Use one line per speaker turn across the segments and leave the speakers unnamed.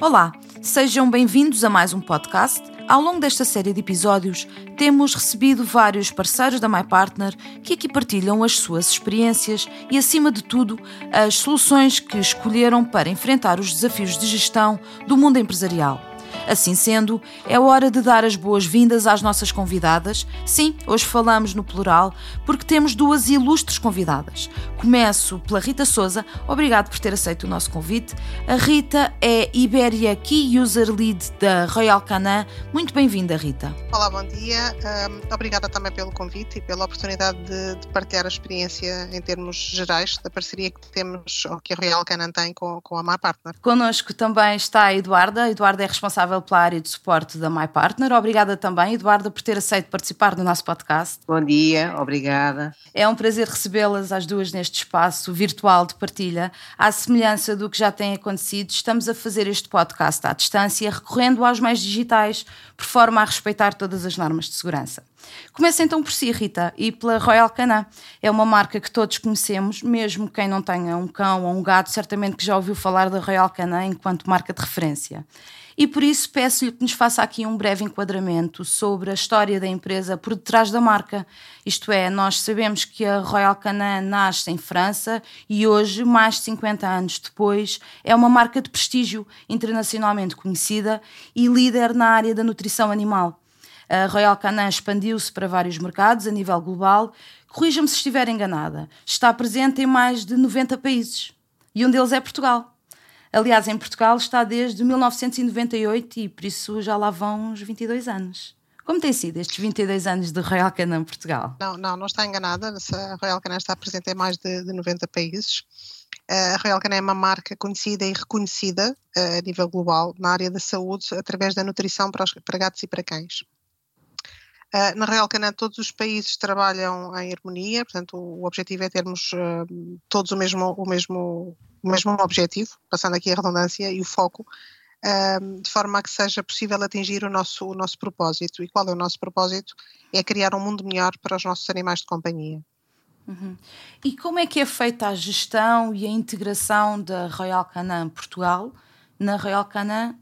Olá, sejam bem-vindos a mais um podcast. Ao longo desta série de episódios, temos recebido vários parceiros da MyPartner que aqui partilham as suas experiências e, acima de tudo, as soluções que escolheram para enfrentar os desafios de gestão do mundo empresarial. Assim sendo, é hora de dar as boas-vindas às nossas convidadas. Sim, hoje falamos no plural, porque temos duas ilustres convidadas. Começo pela Rita Souza, obrigado por ter aceito o nosso convite. A Rita é Iberia Key User Lead da Royal Canin. Muito bem-vinda, Rita.
Olá, bom dia. Um, obrigada também pelo convite e pela oportunidade de, de, partilhar a experiência em termos gerais da parceria que temos, ou que a Royal Canin tem com, com a Partner.
Connosco também está a Eduarda. A Eduarda é responsável responsável pela área de suporte da My Partner. Obrigada também, Eduarda, por ter aceito participar do nosso podcast.
Bom dia, obrigada.
É um prazer recebê-las as duas neste espaço virtual de partilha. À semelhança do que já tem acontecido, estamos a fazer este podcast à distância, recorrendo aos meios digitais, por forma a respeitar todas as normas de segurança. Começa então por si, Rita, e pela Royal Canin. É uma marca que todos conhecemos, mesmo quem não tenha um cão ou um gato, certamente que já ouviu falar da Royal Canin enquanto marca de referência e por isso peço-lhe que nos faça aqui um breve enquadramento sobre a história da empresa por detrás da marca. Isto é, nós sabemos que a Royal Canin nasce em França e hoje, mais de 50 anos depois, é uma marca de prestígio internacionalmente conhecida e líder na área da nutrição animal. A Royal Canin expandiu-se para vários mercados a nível global. Corrija-me se estiver enganada. Está presente em mais de 90 países. E um deles é Portugal. Aliás, em Portugal está desde 1998 e por isso já lá vão uns 22 anos. Como tem sido estes 22 anos de Royal Canin Portugal?
Não, não, não está enganada. A Royal Canin está presente em mais de, de 90 países. A Royal Canin é uma marca conhecida e reconhecida a nível global na área da saúde através da nutrição para, os, para gatos e para cães. Uh, na Royal Canin todos os países trabalham em harmonia, portanto o, o objetivo é termos uh, todos o mesmo, o mesmo mesmo objetivo, passando aqui a redundância e o foco, um, de forma a que seja possível atingir o nosso, o nosso propósito. E qual é o nosso propósito? É criar um mundo melhor para os nossos animais de companhia.
Uhum. E como é que é feita a gestão e a integração da Royal Canin Portugal na Royal Canin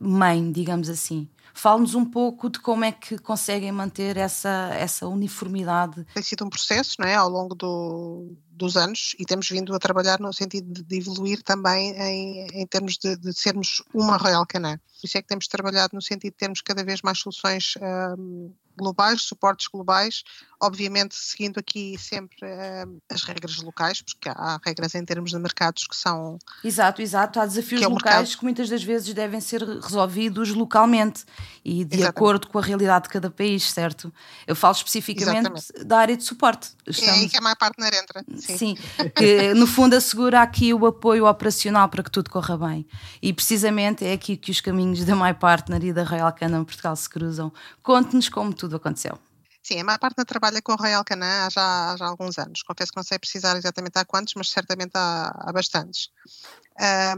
mãe, digamos assim? Fale-nos um pouco de como é que conseguem manter essa, essa uniformidade.
Tem sido um processo não é, ao longo do, dos anos e temos vindo a trabalhar no sentido de, evoluir também em, em termos de, de, sermos uma Royal Canin. Por isso é que temos trabalhado no sentido de termos cada vez mais soluções um, globais, suportes globais, obviamente seguindo aqui sempre uh, as regras locais, porque há regras em termos de mercados que são.
Exato, exato. Há desafios é locais mercado. que muitas das vezes devem ser resolvidos localmente e de Exatamente. acordo com a realidade de cada país, certo? Eu falo especificamente Exatamente. da área de suporte.
Estamos... É aí que a My Partner entra.
Sim. Sim, que no fundo assegura aqui o apoio operacional para que tudo corra bem. E precisamente é aqui que os caminhos da My Partner e da Royal Canin Portugal se cruzam. Conte-nos como tudo aconteceu.
Sim, a minha partner trabalha com a Royal Canin há já, há já alguns anos. Confesso que não sei precisar exatamente há quantos, mas certamente há, há bastantes.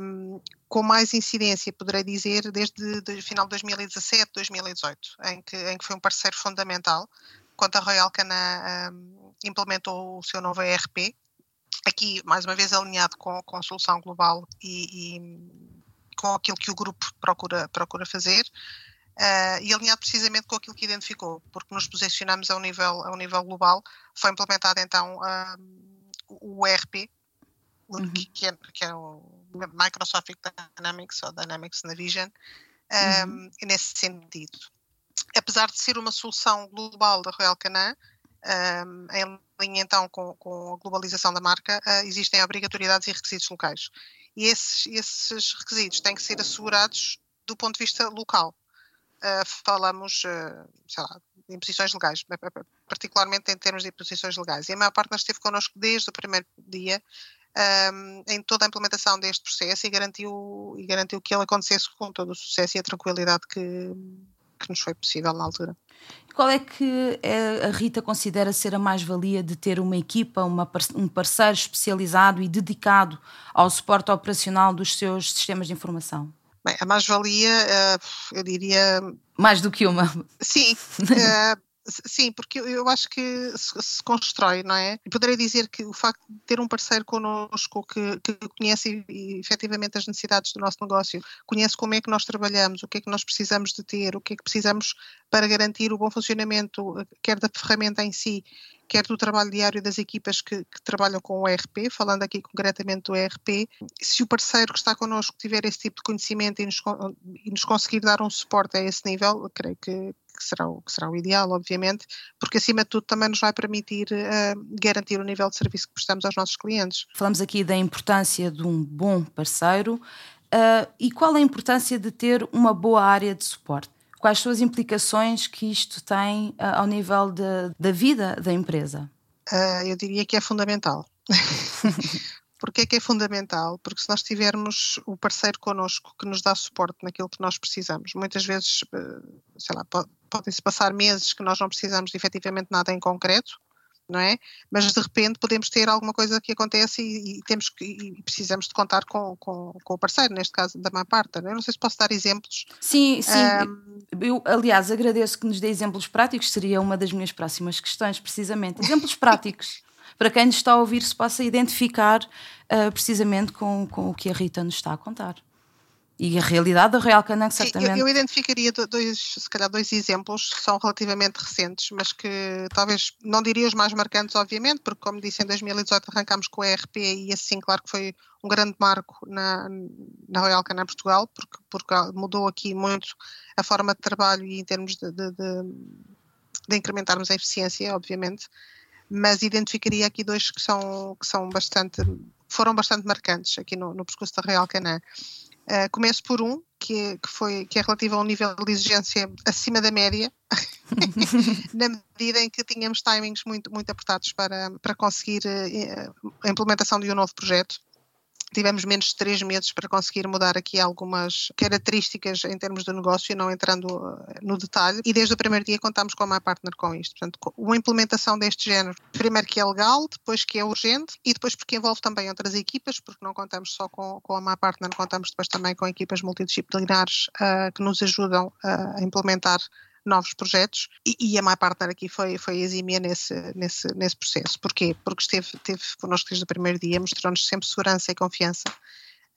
Um, com mais incidência, poderei dizer, desde o final de 2017, 2018, em que, em que foi um parceiro fundamental, quando a Royal Canin um, implementou o seu novo ERP, aqui, mais uma vez, alinhado com, com a solução global e, e com aquilo que o grupo procura, procura fazer, Uh, e alinhado precisamente com aquilo que identificou, porque nos posicionamos a um nível, a um nível global. Foi implementado então o ERP, uhum. que, é, que, é, o Microsoft Dynamics ou Dynamics Navision, um, uhum. nesse sentido. Apesar de ser uma solução global da Royal Canin, um, em linha então com, com a globalização da marca, uh, existem obrigatoriedades e requisitos locais. E esses, esses requisitos têm que ser assegurados do ponto de vista local falamos, uh, sei lá, de imposições legais, particularmente em termos de imposições legais. E a maior parte nós esteve connosco desde o primeiro dia um, em toda a implementação deste processo e garantiu, e garantiu que ele acontecesse com todo o sucesso e a tranquilidade que, que nos foi possível na altura.
Qual é que é, a Rita considera ser a mais-valia de ter uma equipa, uma, um parceiro especializado e dedicado ao suporte operacional dos seus sistemas de informação?
Bem, a mais-valia, uh, eu diria.
Mais do que uma.
Sim. Uh, Sim, porque eu acho que se, constrói, não é? E poderei dizer que o facto de ter um parceiro connosco que, que conhece e, efetivamente as necessidades do nosso negócio, conhece como é que nós trabalhamos, o que é que nós precisamos de ter, o que é que precisamos para garantir o bom funcionamento, quer da ferramenta em si, quer do trabalho diário das equipas que, que, trabalham com o ERP, falando aqui concretamente do ERP, se o parceiro que está connosco tiver esse tipo de conhecimento e nos, e nos conseguir dar um suporte a esse nível, creio que, que será, o, que será o ideal, obviamente, porque acima de tudo também nos vai permitir uh, garantir o nível de serviço que prestamos aos nossos clientes.
Falamos aqui da importância de um bom parceiro uh, e qual a importância de ter uma boa área de suporte? Quais são as implicações que isto tem uh, ao nível de, da vida da empresa?
eu diria que é fundamental. Porquê é que é fundamental? Porque se nós tivermos o parceiro connosco que nos dá suporte naquilo que nós precisamos, muitas vezes, sei lá, podem-se passar meses que nós não precisamos de efetivamente nada em concreto, não é? Mas de repente podemos ter alguma coisa que acontece e, e temos que, e precisamos de contar com, com, com, o parceiro, neste caso da minha parte. Eu não sei se posso dar exemplos.
Sim, sim. Um, eu, aliás, agradeço que nos dê exemplos práticos, seria uma das minhas próximas questões, precisamente. Exemplos práticos. Para quem nos está a ouvir, se possa identificar uh, precisamente com, com o que a Rita nos está a contar. E a realidade da Real Canan, certamente.
Eu, eu, identificaria dois, se calhar, dois exemplos que são relativamente recentes, mas que talvez não diria os mais marcantes, obviamente, porque, como disse, em 2018 arrancámos com a ERP e assim, claro que foi um grande marco na, na Royal Canan Portugal, porque, porque mudou aqui muito a forma de trabalho e em termos de, de, de, de incrementarmos a eficiência, obviamente. Mas identificaria aqui dois que são, que são bastante, foram bastante marcantes aqui no, no percurso da Real Canan. Uh, começo por um, que que, foi, que é relativo a um nível de exigência acima da média, na medida em que tínhamos timings muito, muito apertados para, para conseguir uh, a implementação de um novo projeto tivemos menos de três meses para conseguir mudar aqui algumas características em termos de negócio, não entrando eh, no detalhe, e desde o primeiro dia contamos com a MyPartner com isto. Portanto, uma implementação deste género, primeiro que é legal, depois que é urgente e depois porque envolve também outras equipas, porque não contamos só com, com a MyPartner, contamos depois também com equipas multidisciplinares uh, que nos ajudam uh, a implementar novos projetos e, e a MyPartner aqui foi, foi exímia nesse, nesse, nesse processo. Porquê? Porque esteve, esteve connosco desde o primeiro dia, mostrou-nos sempre segurança e confiança.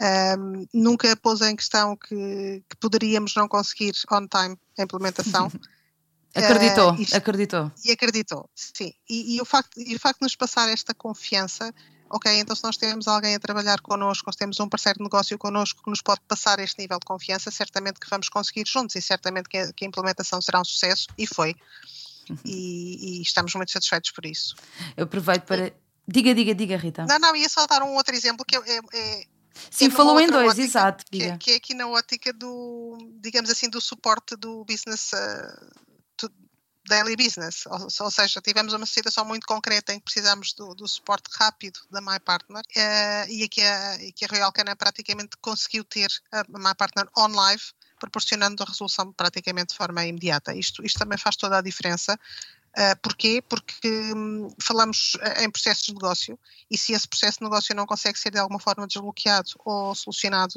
Um, nunca pôs em questão que, que, poderíamos não conseguir on time a implementação.
acreditou, uh, acreditou.
E acreditou, sim. E, e, o facto, e o facto de nos passar esta confiança ok, então se nós temos alguém a trabalhar connosco, se temos um parceiro de negócio connosco que nos pode passar este nível de confiança, certamente que vamos conseguir juntos e certamente que a, que a implementação será um sucesso e foi. Uhum. E, e, estamos muito satisfeitos por isso.
Eu aproveito para. Diga, diga, diga, Rita.
Não, não, ia só dar um outro exemplo que é, é, é
Sim, é falou em dois, ótica, exato.
Que, é, que, é aqui na ótica do, digamos assim, do suporte do business uh, daily business, ou, ou, seja, tivemos uma situação muito concreta em que precisamos do, do suporte rápido da MyPartner uh, e aqui a, que a Royal Canin praticamente conseguiu ter a MyPartner on live, proporcionando a resolução praticamente de forma imediata. Isto, isto também faz toda a diferença. Uh, porquê? Porque hum, falamos em processos de negócio e se esse processo de negócio não consegue ser de alguma forma desbloqueado ou solucionado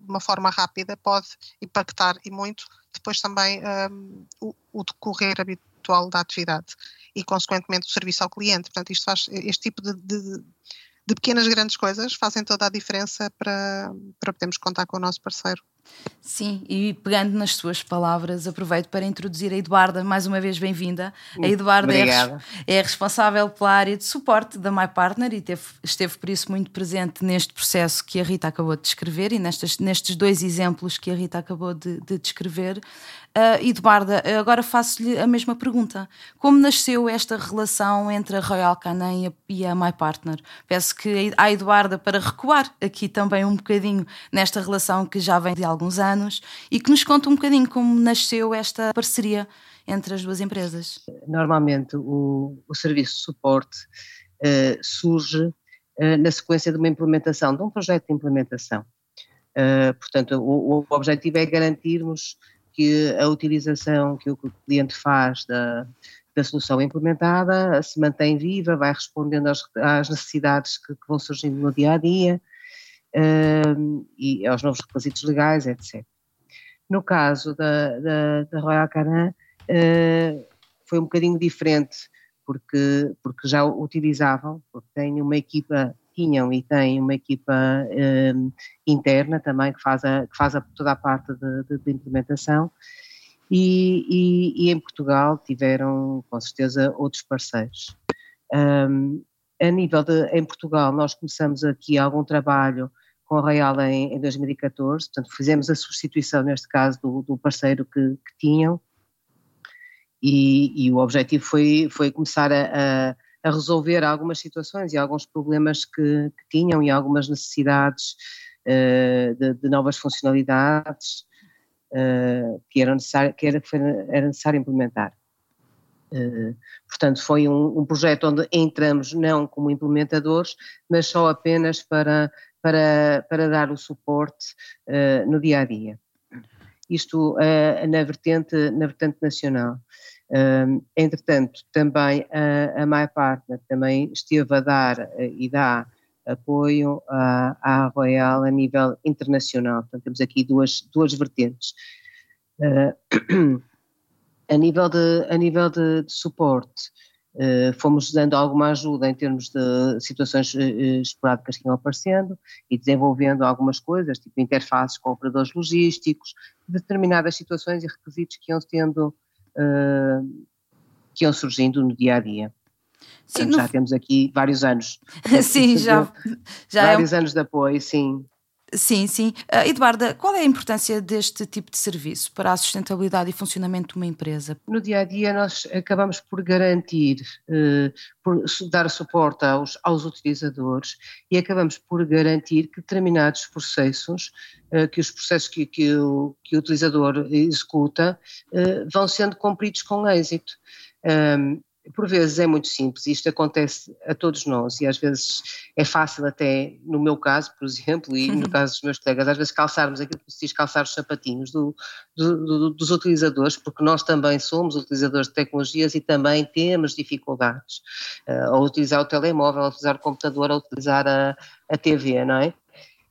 de uma forma rápida, pode impactar e muito depois também um, o, o, decorrer habitual da atividade e, consequentemente, o serviço ao cliente. Portanto, isto faz, este tipo de, de, de pequenas grandes coisas fazem toda a diferença para, para podermos contar com o nosso parceiro.
Sim, e pegando nas suas palavras, aproveito para introduzir a Eduarda, mais uma vez bem-vinda. A Eduarda é, é, responsável pela área de suporte da MyPartner e teve, esteve por isso muito presente neste processo que a Rita acabou de descrever e nestes, nestes dois exemplos que a Rita acabou de, de descrever. Uh, Eduarda, agora faço-lhe a mesma pergunta. Como nasceu esta relação entre a Royal Canin e a, a MyPartner? Peço que a Eduarda para recuar aqui também um bocadinho nesta relação que já vem de alguns anos e que nos conte um bocadinho como nasceu esta parceria entre as duas empresas.
Normalmente o, o serviço de suporte uh, surge uh, na sequência de uma implementação, de um projeto de implementação. portanto, o, o objetivo é garantirmos que a utilização que o cliente faz da, da solução implementada se mantém viva, vai respondendo às, às necessidades que, que, vão surgindo no dia a dia uh, e aos novos requisitos legais, etc. No caso da, da, da Royal Canin, uh, foi um bocadinho diferente, porque, porque já utilizavam, porque têm uma equipa, tinham e têm uma equipa um, interna também que faz, a, que faz a, toda a parte de, de implementação. E, e, e, em Portugal tiveram com certeza outros parceiros. Um, a nível de, em Portugal, nós começamos aqui algum trabalho com a Real em, em 2014, portanto fizemos a substituição, neste caso, do, do parceiro que, que tinham, e, e, o objetivo foi, foi começar a, a, a, resolver algumas situações e alguns problemas que, que tinham e algumas necessidades uh, de, de, novas funcionalidades uh, que, era necessário, que era, era necessário implementar. Uh, portanto, foi um, um, projeto onde entramos não como implementadores, mas só apenas para, para, para dar o suporte no dia a dia. Isto na, vertente, na vertente nacional. Entretanto, também a, a MyPartner também esteve a dar e dá apoio à, à Royal a nível internacional. Portanto, temos aqui duas, duas vertentes. A nível de, a nível de, de suporte, uh, fomos dando alguma ajuda em termos de situações uh, esporádicas que iam aparecendo e desenvolvendo algumas coisas, tipo interfaces com operadores logísticos, determinadas situações e requisitos que iam tendo, uh, que iam surgindo no dia a dia. Sim, Portanto, no... Já temos aqui vários anos.
sim, já, já
vários é um... anos de apoio, sim.
Sim, sim. Uh, Eduarda, qual é a importância deste tipo de serviço para a sustentabilidade e funcionamento de uma empresa?
No dia a dia, nós acabamos por garantir, uh, por dar suporte aos, aos utilizadores e acabamos por garantir que determinados processos, uh, que os processos que, que, o, que o utilizador executa, vão sendo cumpridos com êxito. Um, por vezes é muito simples, isto acontece a todos nós e às vezes é fácil até, no meu caso, por exemplo, e no caso dos meus colegas, às vezes calçarmos aquilo que se diz calçar os sapatinhos do, do, do, dos utilizadores, porque nós também somos utilizadores de tecnologias e também temos dificuldades uh, a utilizar o telemóvel, a utilizar o computador, a utilizar a, a TV, não é?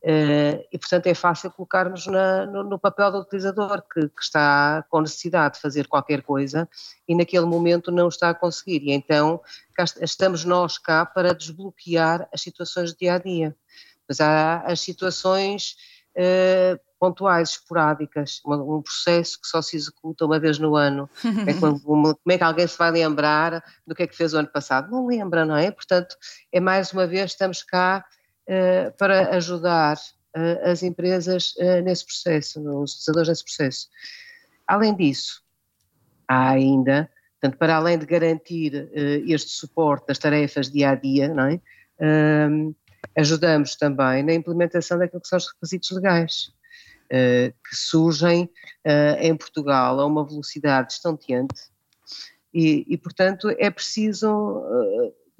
Uh, e, portanto, é fácil colocarmos na, no, no, papel do utilizador que, que, está com necessidade de fazer qualquer coisa e naquele momento não está a conseguir. E então estamos nós cá para desbloquear as situações do dia a dia. Mas há as situações uh, pontuais, esporádicas, um, processo que só se executa uma vez no ano. é como, como é que alguém se vai lembrar do que é que fez o ano passado? Não lembra, não é? Portanto, é mais uma vez, estamos cá eh, para ajudar eh, as empresas eh, nesse processo, os utilizadores nesse processo. Além disso, há ainda, portanto, para além de garantir este suporte das tarefas dia a dia, não é? Ajudamos também na implementação daquilo que são os requisitos legais, que surgem em Portugal a uma velocidade estonteante e, e portanto, é preciso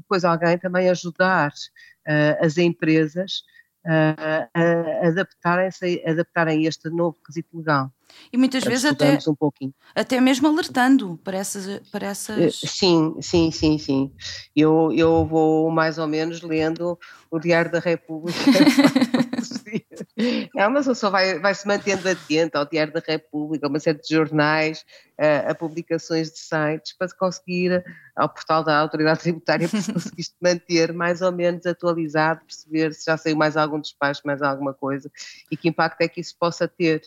depois alguém também ajudar uh, as empresas uh, a adaptarem-se adaptarem este novo requisito legal.
E muitas vezes até, um até mesmo alertando para essas, para essas.
Sim, sim, sim, sim. Eu, eu vou mais ou menos lendo o Diário da República Não, mas a pessoa vai, vai se mantendo atenta ao Diário da República, a uma série de jornais, a, a, publicações de sites, para conseguir, ao portal da Autoridade Tributária, para conseguir manter mais ou menos atualizado, perceber se já saiu mais algum despacho, mais alguma coisa, e que impacto é que isso possa ter.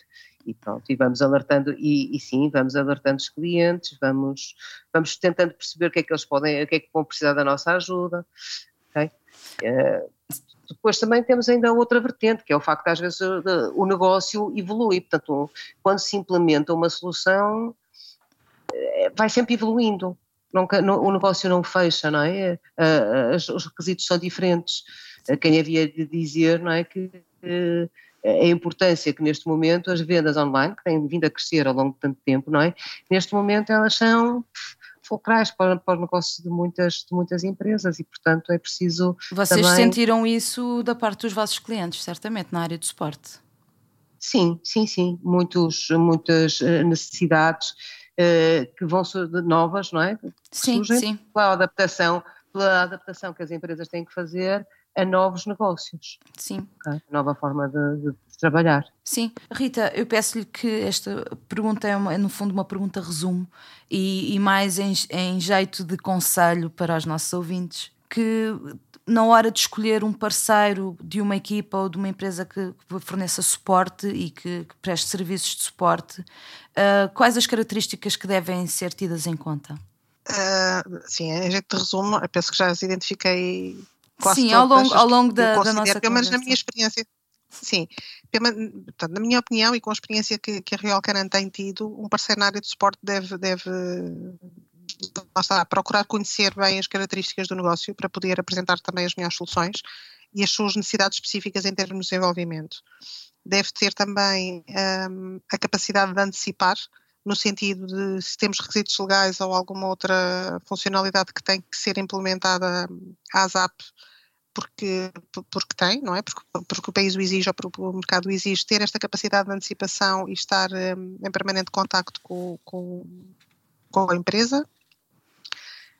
E pronto, e vamos alertando, e, e, sim, vamos alertando os clientes, vamos, vamos tentando perceber o que é que eles podem, o que é que vão precisar da nossa ajuda. Okay? Uh, depois também temos ainda outra vertente, que é o facto de às vezes o negócio evolui, portanto, quando se implementa uma solução, eh, vai sempre evoluindo, Nunca, o negócio não fecha, não é? Os requisitos são diferentes. Quem havia de dizer, não é, que eh, a importância que neste momento as vendas online, que têm vindo a crescer ao longo de tanto tempo, não é? Neste momento elas são fulcrais para, para o negócio de muitas, de muitas empresas e, portanto, é preciso.
Vocês
também...
sentiram isso da parte dos vossos clientes, certamente, na área do suporte?
Sim, sim, sim. Muitos, muitas eh, necessidades uh, que vão ser novas, não é? Que
sim,
surgem
sim.
Pela adaptação, pela adaptação que as empresas têm que fazer a novos negócios.
Sim.
Okay? Nova forma de, de, trabalhar.
Sim, Rita, eu peço-lhe que esta pergunta é, uma, é, no fundo uma pergunta resumo e, e mais em, em jeito de conselho para os nossos ouvintes, que na hora de escolher um parceiro de uma equipa ou de uma empresa que, que forneça suporte e que, que, preste serviços de suporte, uh, quais as características que devem ser tidas em conta?
Uh, sim, em jeito de resumo, eu penso que já as identifiquei
quase Sim, ao longo, ao longo da, da nossa
conversa. Mas na minha experiência, sim, portanto, na minha opinião e com a experiência que, que a Real Canan tem tido, um parceiro na área de suporte deve, deve está, procurar conhecer bem as características do negócio para poder apresentar também as melhores soluções e as suas necessidades específicas em termos de desenvolvimento. Deve ter também um, a capacidade de antecipar, no sentido de se temos requisitos legais ou alguma outra funcionalidade que tem que ser implementada à ZAP, porque, porque tem, não é? Porque, porque o país o exige ou o mercado o exige, ter esta capacidade de antecipação e estar um, em permanente contacto com, com, com a empresa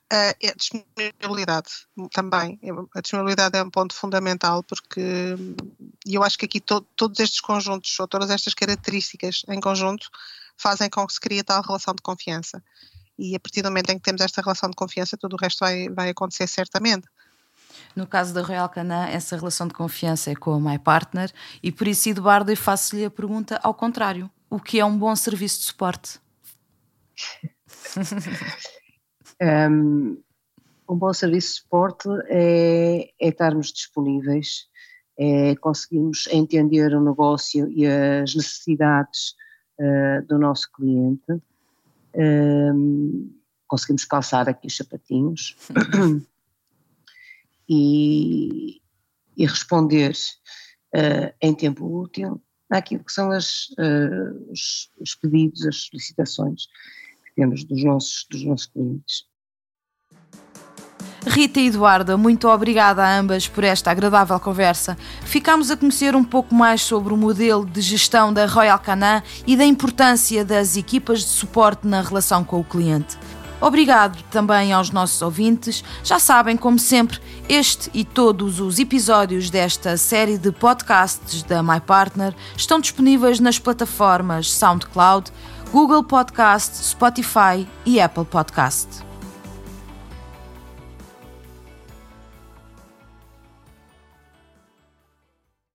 a disponibilidade também. A disponibilidade é um ponto fundamental porque eu acho que aqui to, todos estes conjuntos ou todas estas características em conjunto fazem com que se crie tal relação de confiança. E a partir do momento em que temos esta relação de confiança, tudo o resto vai, vai acontecer certamente.
No caso da Royal Canin, essa relação de confiança é com a My Partner e por isso, Eduardo, eu faço-lhe a pergunta ao contrário: o que é um bom serviço de suporte?
Um, um bom serviço de suporte é, é estarmos disponíveis, é conseguirmos entender o negócio e as necessidades uh, do nosso cliente, um, conseguimos calçar aqui os sapatinhos e, e, responder uh, em tempo útil naquilo que são as, uh, os, os pedidos, as solicitações temos dos nossos, dos nossos clientes.
Rita e Eduarda, muito obrigada a ambas por esta agradável conversa. Ficámos a conhecer um pouco mais sobre o modelo de gestão da Royal Canin e da importância das equipas de suporte na relação com o cliente. Obrigado também aos nossos ouvintes. Já sabem, como sempre, este e todos os episódios desta série de podcasts da My Partner estão disponíveis nas plataformas SoundCloud, Google Podcast, Spotify e Apple Podcast.